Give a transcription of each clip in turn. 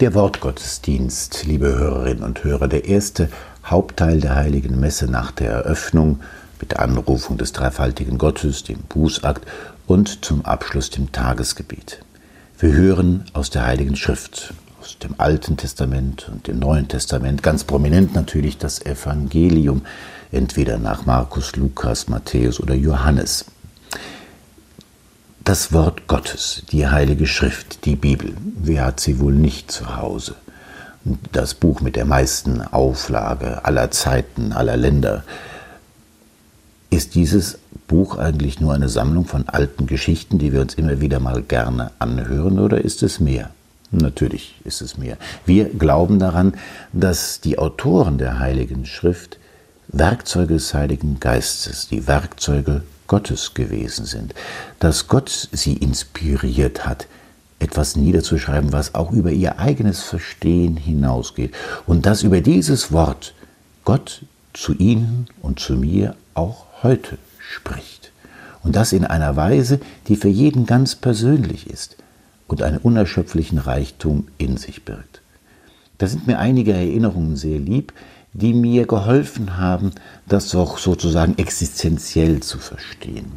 Der Wortgottesdienst, liebe Hörerinnen und Hörer, der erste Hauptteil der heiligen Messe nach der Eröffnung mit der Anrufung des dreifaltigen Gottes, dem Bußakt und zum Abschluss dem Tagesgebet. Wir hören aus der Heiligen Schrift, aus dem Alten Testament und dem Neuen Testament, ganz prominent natürlich das Evangelium, entweder nach Markus, Lukas, Matthäus oder Johannes das Wort Gottes, die Heilige Schrift, die Bibel. Wer hat sie wohl nicht zu Hause? Das Buch mit der meisten Auflage aller Zeiten, aller Länder. Ist dieses Buch eigentlich nur eine Sammlung von alten Geschichten, die wir uns immer wieder mal gerne anhören, oder ist es mehr? Natürlich ist es mehr. Wir glauben daran, dass die Autoren der Heiligen Schrift Werkzeuge des Heiligen Geistes, die Werkzeuge Gottes gewesen sind, dass Gott sie inspiriert hat, etwas niederzuschreiben, was auch über ihr eigenes Verstehen hinausgeht und dass über dieses Wort Gott zu ihnen und zu mir auch heute spricht. Und das in einer Weise, die für jeden ganz persönlich ist und einen unerschöpflichen Reichtum in sich birgt. Da sind mir einige Erinnerungen sehr lieb, die mir geholfen haben, das auch sozusagen existenziell zu verstehen.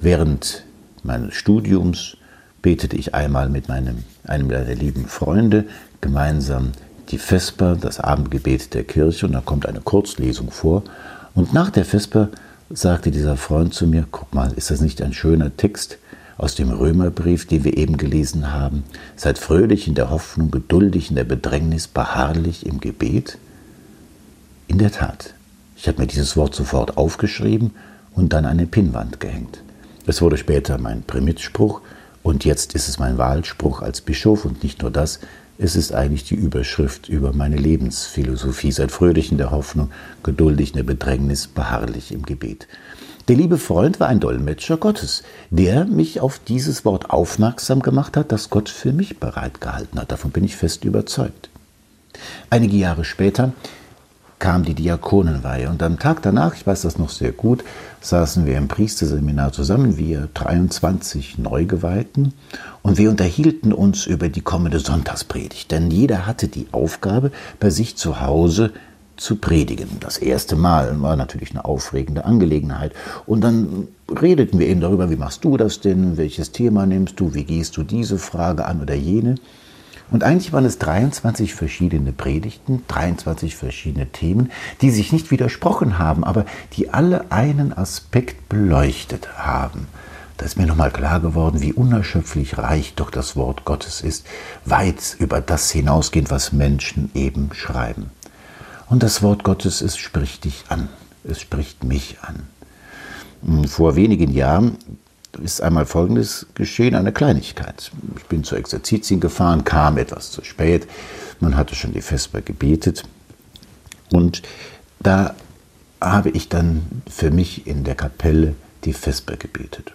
Während meines Studiums betete ich einmal mit meinem, einem meiner lieben Freunde gemeinsam die Vesper, das Abendgebet der Kirche, und da kommt eine Kurzlesung vor. Und nach der Vesper sagte dieser Freund zu mir, guck mal, ist das nicht ein schöner Text aus dem Römerbrief, den wir eben gelesen haben? Seid fröhlich in der Hoffnung, geduldig in der Bedrängnis, beharrlich im Gebet. In der Tat, ich habe mir dieses Wort sofort aufgeschrieben und dann an eine Pinnwand gehängt. Es wurde später mein Primitspruch und jetzt ist es mein Wahlspruch als Bischof und nicht nur das, es ist eigentlich die Überschrift über meine Lebensphilosophie. Seid fröhlich in der Hoffnung, geduldig in der Bedrängnis, beharrlich im Gebet. Der liebe Freund war ein Dolmetscher Gottes, der mich auf dieses Wort aufmerksam gemacht hat, das Gott für mich bereitgehalten hat. Davon bin ich fest überzeugt. Einige Jahre später kam die Diakonenweihe. Und am Tag danach, ich weiß das noch sehr gut, saßen wir im Priesterseminar zusammen, wir 23 Neugeweihten, und wir unterhielten uns über die kommende Sonntagspredigt. Denn jeder hatte die Aufgabe, bei sich zu Hause zu predigen. Das erste Mal war natürlich eine aufregende Angelegenheit. Und dann redeten wir eben darüber, wie machst du das denn, welches Thema nimmst du, wie gehst du diese Frage an oder jene. Und eigentlich waren es 23 verschiedene Predigten, 23 verschiedene Themen, die sich nicht widersprochen haben, aber die alle einen Aspekt beleuchtet haben. Da ist mir nochmal klar geworden, wie unerschöpflich reich doch das Wort Gottes ist, weit über das hinausgehend, was Menschen eben schreiben. Und das Wort Gottes, es spricht dich an, es spricht mich an. Vor wenigen Jahren ist einmal Folgendes geschehen, eine Kleinigkeit. Ich bin zur Exerzitien gefahren, kam etwas zu spät. Man hatte schon die Vesper gebetet. Und da habe ich dann für mich in der Kapelle die Vesper gebetet.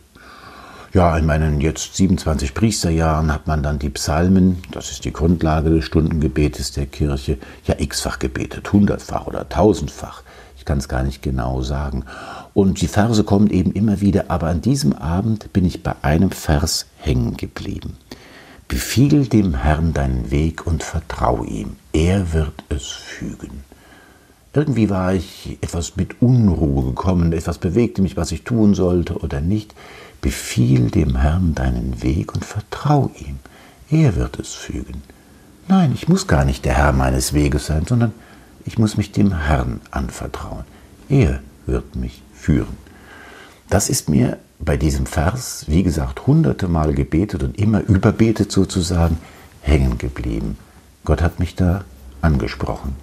Ja, in meinen jetzt 27 Priesterjahren hat man dann die Psalmen, das ist die Grundlage des Stundengebetes der Kirche, ja x-fach gebetet, hundertfach oder tausendfach. Ich kann es gar nicht genau sagen. Und die Verse kommen eben immer wieder, aber an diesem Abend bin ich bei einem Vers hängen geblieben. Befiehl dem Herrn deinen Weg und vertrau ihm, er wird es fügen. Irgendwie war ich etwas mit Unruhe gekommen, etwas bewegte mich, was ich tun sollte oder nicht. Befiehl dem Herrn deinen Weg und vertrau ihm, er wird es fügen. Nein, ich muss gar nicht der Herr meines Weges sein, sondern ich muss mich dem Herrn anvertrauen. Er wird mich führen. Das ist mir bei diesem Vers, wie gesagt, hunderte Mal gebetet und immer überbetet sozusagen, hängen geblieben. Gott hat mich da angesprochen.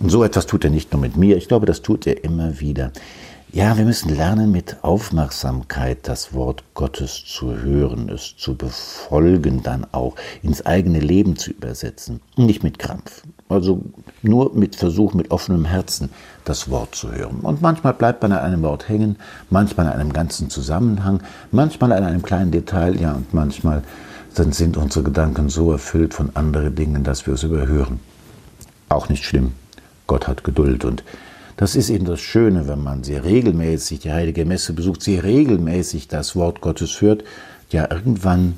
Und so etwas tut er nicht nur mit mir, ich glaube, das tut er immer wieder. Ja, wir müssen lernen, mit Aufmerksamkeit das Wort Gottes zu hören, es zu befolgen, dann auch ins eigene Leben zu übersetzen. Nicht mit Krampf. Also nur mit Versuch, mit offenem Herzen das Wort zu hören. Und manchmal bleibt man an einem Wort hängen, manchmal an einem ganzen Zusammenhang, manchmal an einem kleinen Detail, ja, und manchmal dann sind unsere Gedanken so erfüllt von anderen Dingen, dass wir es überhören. Auch nicht schlimm. Gott hat Geduld und das ist eben das Schöne, wenn man sehr regelmäßig die Heilige Messe besucht, sehr regelmäßig das Wort Gottes hört. Ja, irgendwann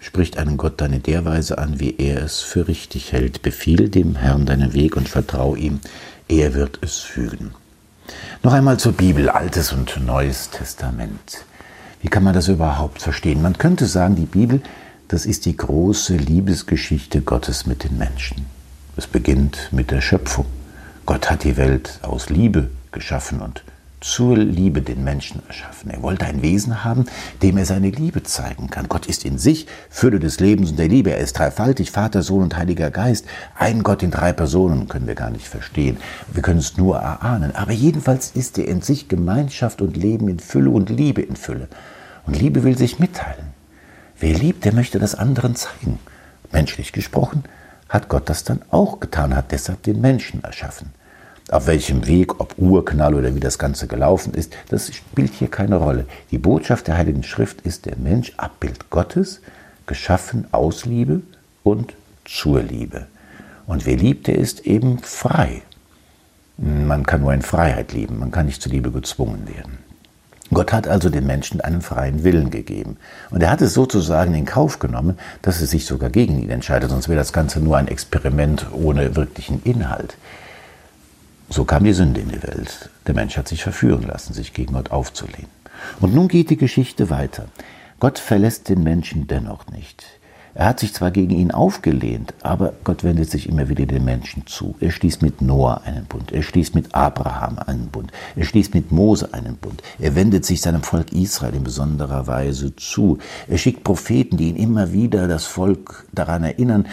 spricht einen Gott dann in der Weise an, wie er es für richtig hält. Befiehl dem Herrn deinen Weg und vertrau ihm, er wird es fügen. Noch einmal zur Bibel, Altes und Neues Testament. Wie kann man das überhaupt verstehen? Man könnte sagen, die Bibel, das ist die große Liebesgeschichte Gottes mit den Menschen. Es beginnt mit der Schöpfung. Gott hat die Welt aus Liebe geschaffen und zur Liebe den Menschen erschaffen. Er wollte ein Wesen haben, dem er seine Liebe zeigen kann. Gott ist in sich Fülle des Lebens und der Liebe. Er ist dreifaltig, Vater, Sohn und Heiliger Geist. Ein Gott in drei Personen können wir gar nicht verstehen. Wir können es nur erahnen. Aber jedenfalls ist er in sich Gemeinschaft und Leben in Fülle und Liebe in Fülle. Und Liebe will sich mitteilen. Wer liebt, der möchte das anderen zeigen. Menschlich gesprochen hat Gott das dann auch getan, hat deshalb den Menschen erschaffen. Auf welchem Weg, ob Urknall oder wie das Ganze gelaufen ist, das spielt hier keine Rolle. Die Botschaft der Heiligen Schrift ist der Mensch Abbild Gottes, geschaffen aus Liebe und zur Liebe. Und wer liebt, der ist eben frei. Man kann nur in Freiheit lieben, man kann nicht zur Liebe gezwungen werden. Gott hat also den Menschen einen freien Willen gegeben. Und er hat es sozusagen in Kauf genommen, dass er sich sogar gegen ihn entscheidet, sonst wäre das Ganze nur ein Experiment ohne wirklichen Inhalt. So kam die Sünde in die Welt. Der Mensch hat sich verführen lassen, sich gegen Gott aufzulehnen. Und nun geht die Geschichte weiter. Gott verlässt den Menschen dennoch nicht. Er hat sich zwar gegen ihn aufgelehnt, aber Gott wendet sich immer wieder den Menschen zu. Er schließt mit Noah einen Bund, er schließt mit Abraham einen Bund, er schließt mit Mose einen Bund. Er wendet sich seinem Volk Israel in besonderer Weise zu. Er schickt Propheten, die ihn immer wieder das Volk daran erinnern,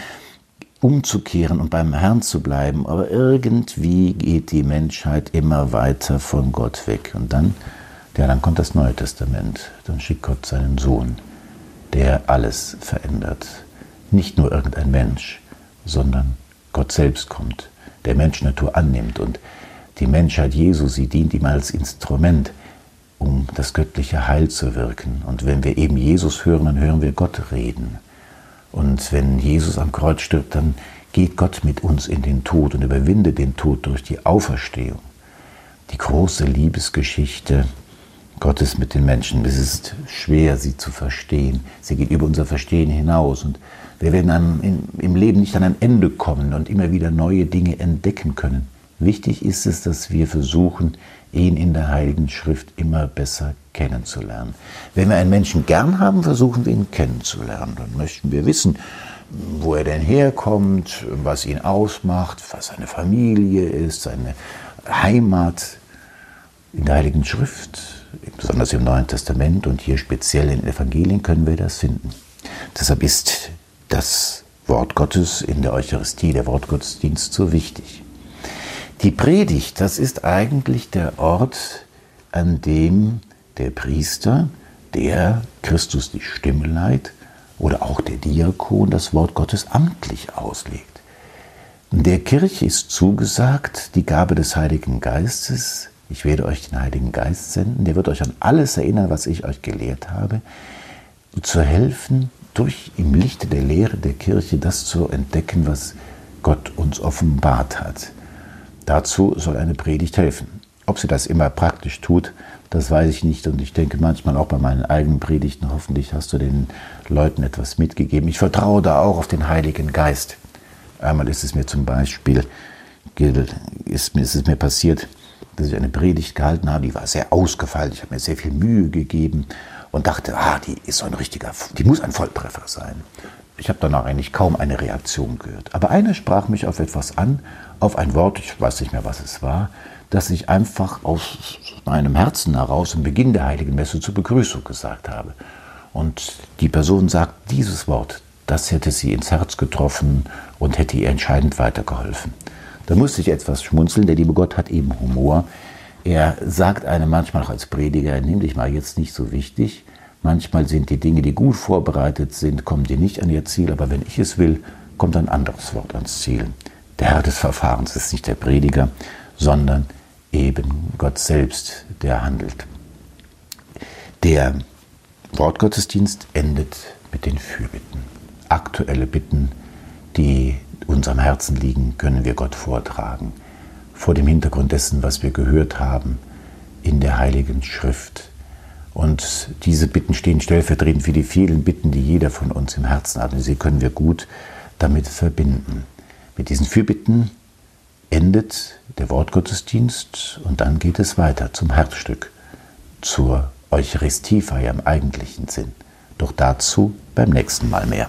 umzukehren und beim Herrn zu bleiben. Aber irgendwie geht die Menschheit immer weiter von Gott weg. Und dann, ja, dann kommt das Neue Testament. Dann schickt Gott seinen Sohn, der alles verändert. Nicht nur irgendein Mensch, sondern Gott selbst kommt, der Menschnatur annimmt und die Menschheit Jesu, sie dient ihm als Instrument, um das göttliche Heil zu wirken. Und wenn wir eben Jesus hören, dann hören wir Gott reden. Und wenn Jesus am Kreuz stirbt, dann geht Gott mit uns in den Tod und überwindet den Tod durch die Auferstehung. Die große Liebesgeschichte Gottes mit den Menschen. Es ist schwer, sie zu verstehen. Sie geht über unser Verstehen hinaus. Und wir werden an, in, im Leben nicht an ein Ende kommen und immer wieder neue Dinge entdecken können. Wichtig ist es, dass wir versuchen, ihn in der Heiligen Schrift immer besser kennenzulernen. Wenn wir einen Menschen gern haben, versuchen wir ihn kennenzulernen. Dann möchten wir wissen, wo er denn herkommt, was ihn ausmacht, was seine Familie ist, seine Heimat. In der Heiligen Schrift, besonders im Neuen Testament und hier speziell in den Evangelien können wir das finden. Deshalb ist das Wort Gottes in der Eucharistie, der Wortgottesdienst so wichtig. Die Predigt, das ist eigentlich der Ort, an dem der Priester, der Christus die Stimme leiht, oder auch der Diakon das Wort Gottes amtlich auslegt. Der Kirche ist zugesagt die Gabe des Heiligen Geistes. Ich werde euch den Heiligen Geist senden, der wird euch an alles erinnern, was ich euch gelehrt habe, zu helfen, durch im Lichte der Lehre der Kirche das zu entdecken, was Gott uns offenbart hat. Dazu soll eine Predigt helfen. Ob sie das immer praktisch tut, das weiß ich nicht. Und ich denke manchmal auch bei meinen eigenen Predigten, hoffentlich hast du den Leuten etwas mitgegeben. Ich vertraue da auch auf den Heiligen Geist. Einmal ist es mir zum Beispiel, ist, ist es mir passiert, dass ich eine Predigt gehalten habe, die war sehr ausgefeilt. Ich habe mir sehr viel Mühe gegeben und dachte, ah, die ist so ein richtiger, die muss ein Volltreffer sein. Ich habe danach eigentlich kaum eine Reaktion gehört. Aber einer sprach mich auf etwas an, auf ein Wort, ich weiß nicht mehr, was es war, das ich einfach aus meinem Herzen heraus im Beginn der Heiligen Messe zur Begrüßung gesagt habe. Und die Person sagt, dieses Wort, das hätte sie ins Herz getroffen und hätte ihr entscheidend weitergeholfen. Da musste ich etwas schmunzeln, der liebe Gott hat eben Humor. Er sagt einem manchmal auch als Prediger, nimm dich mal jetzt nicht so wichtig. Manchmal sind die Dinge, die gut vorbereitet sind, kommen dir nicht an ihr Ziel, aber wenn ich es will, kommt ein anderes Wort ans Ziel. Der Herr des Verfahrens ist nicht der Prediger, sondern eben Gott selbst, der handelt. Der Wortgottesdienst endet mit den Fürbitten. Aktuelle Bitten, die unserem Herzen liegen, können wir Gott vortragen. Vor dem Hintergrund dessen, was wir gehört haben in der Heiligen Schrift. Und diese Bitten stehen stellvertretend für die vielen Bitten, die jeder von uns im Herzen hat. Und sie können wir gut damit verbinden. Mit diesen Fürbitten endet der Wortgottesdienst und dann geht es weiter zum Herzstück, zur Eucharistiefeier im eigentlichen Sinn. Doch dazu beim nächsten Mal mehr.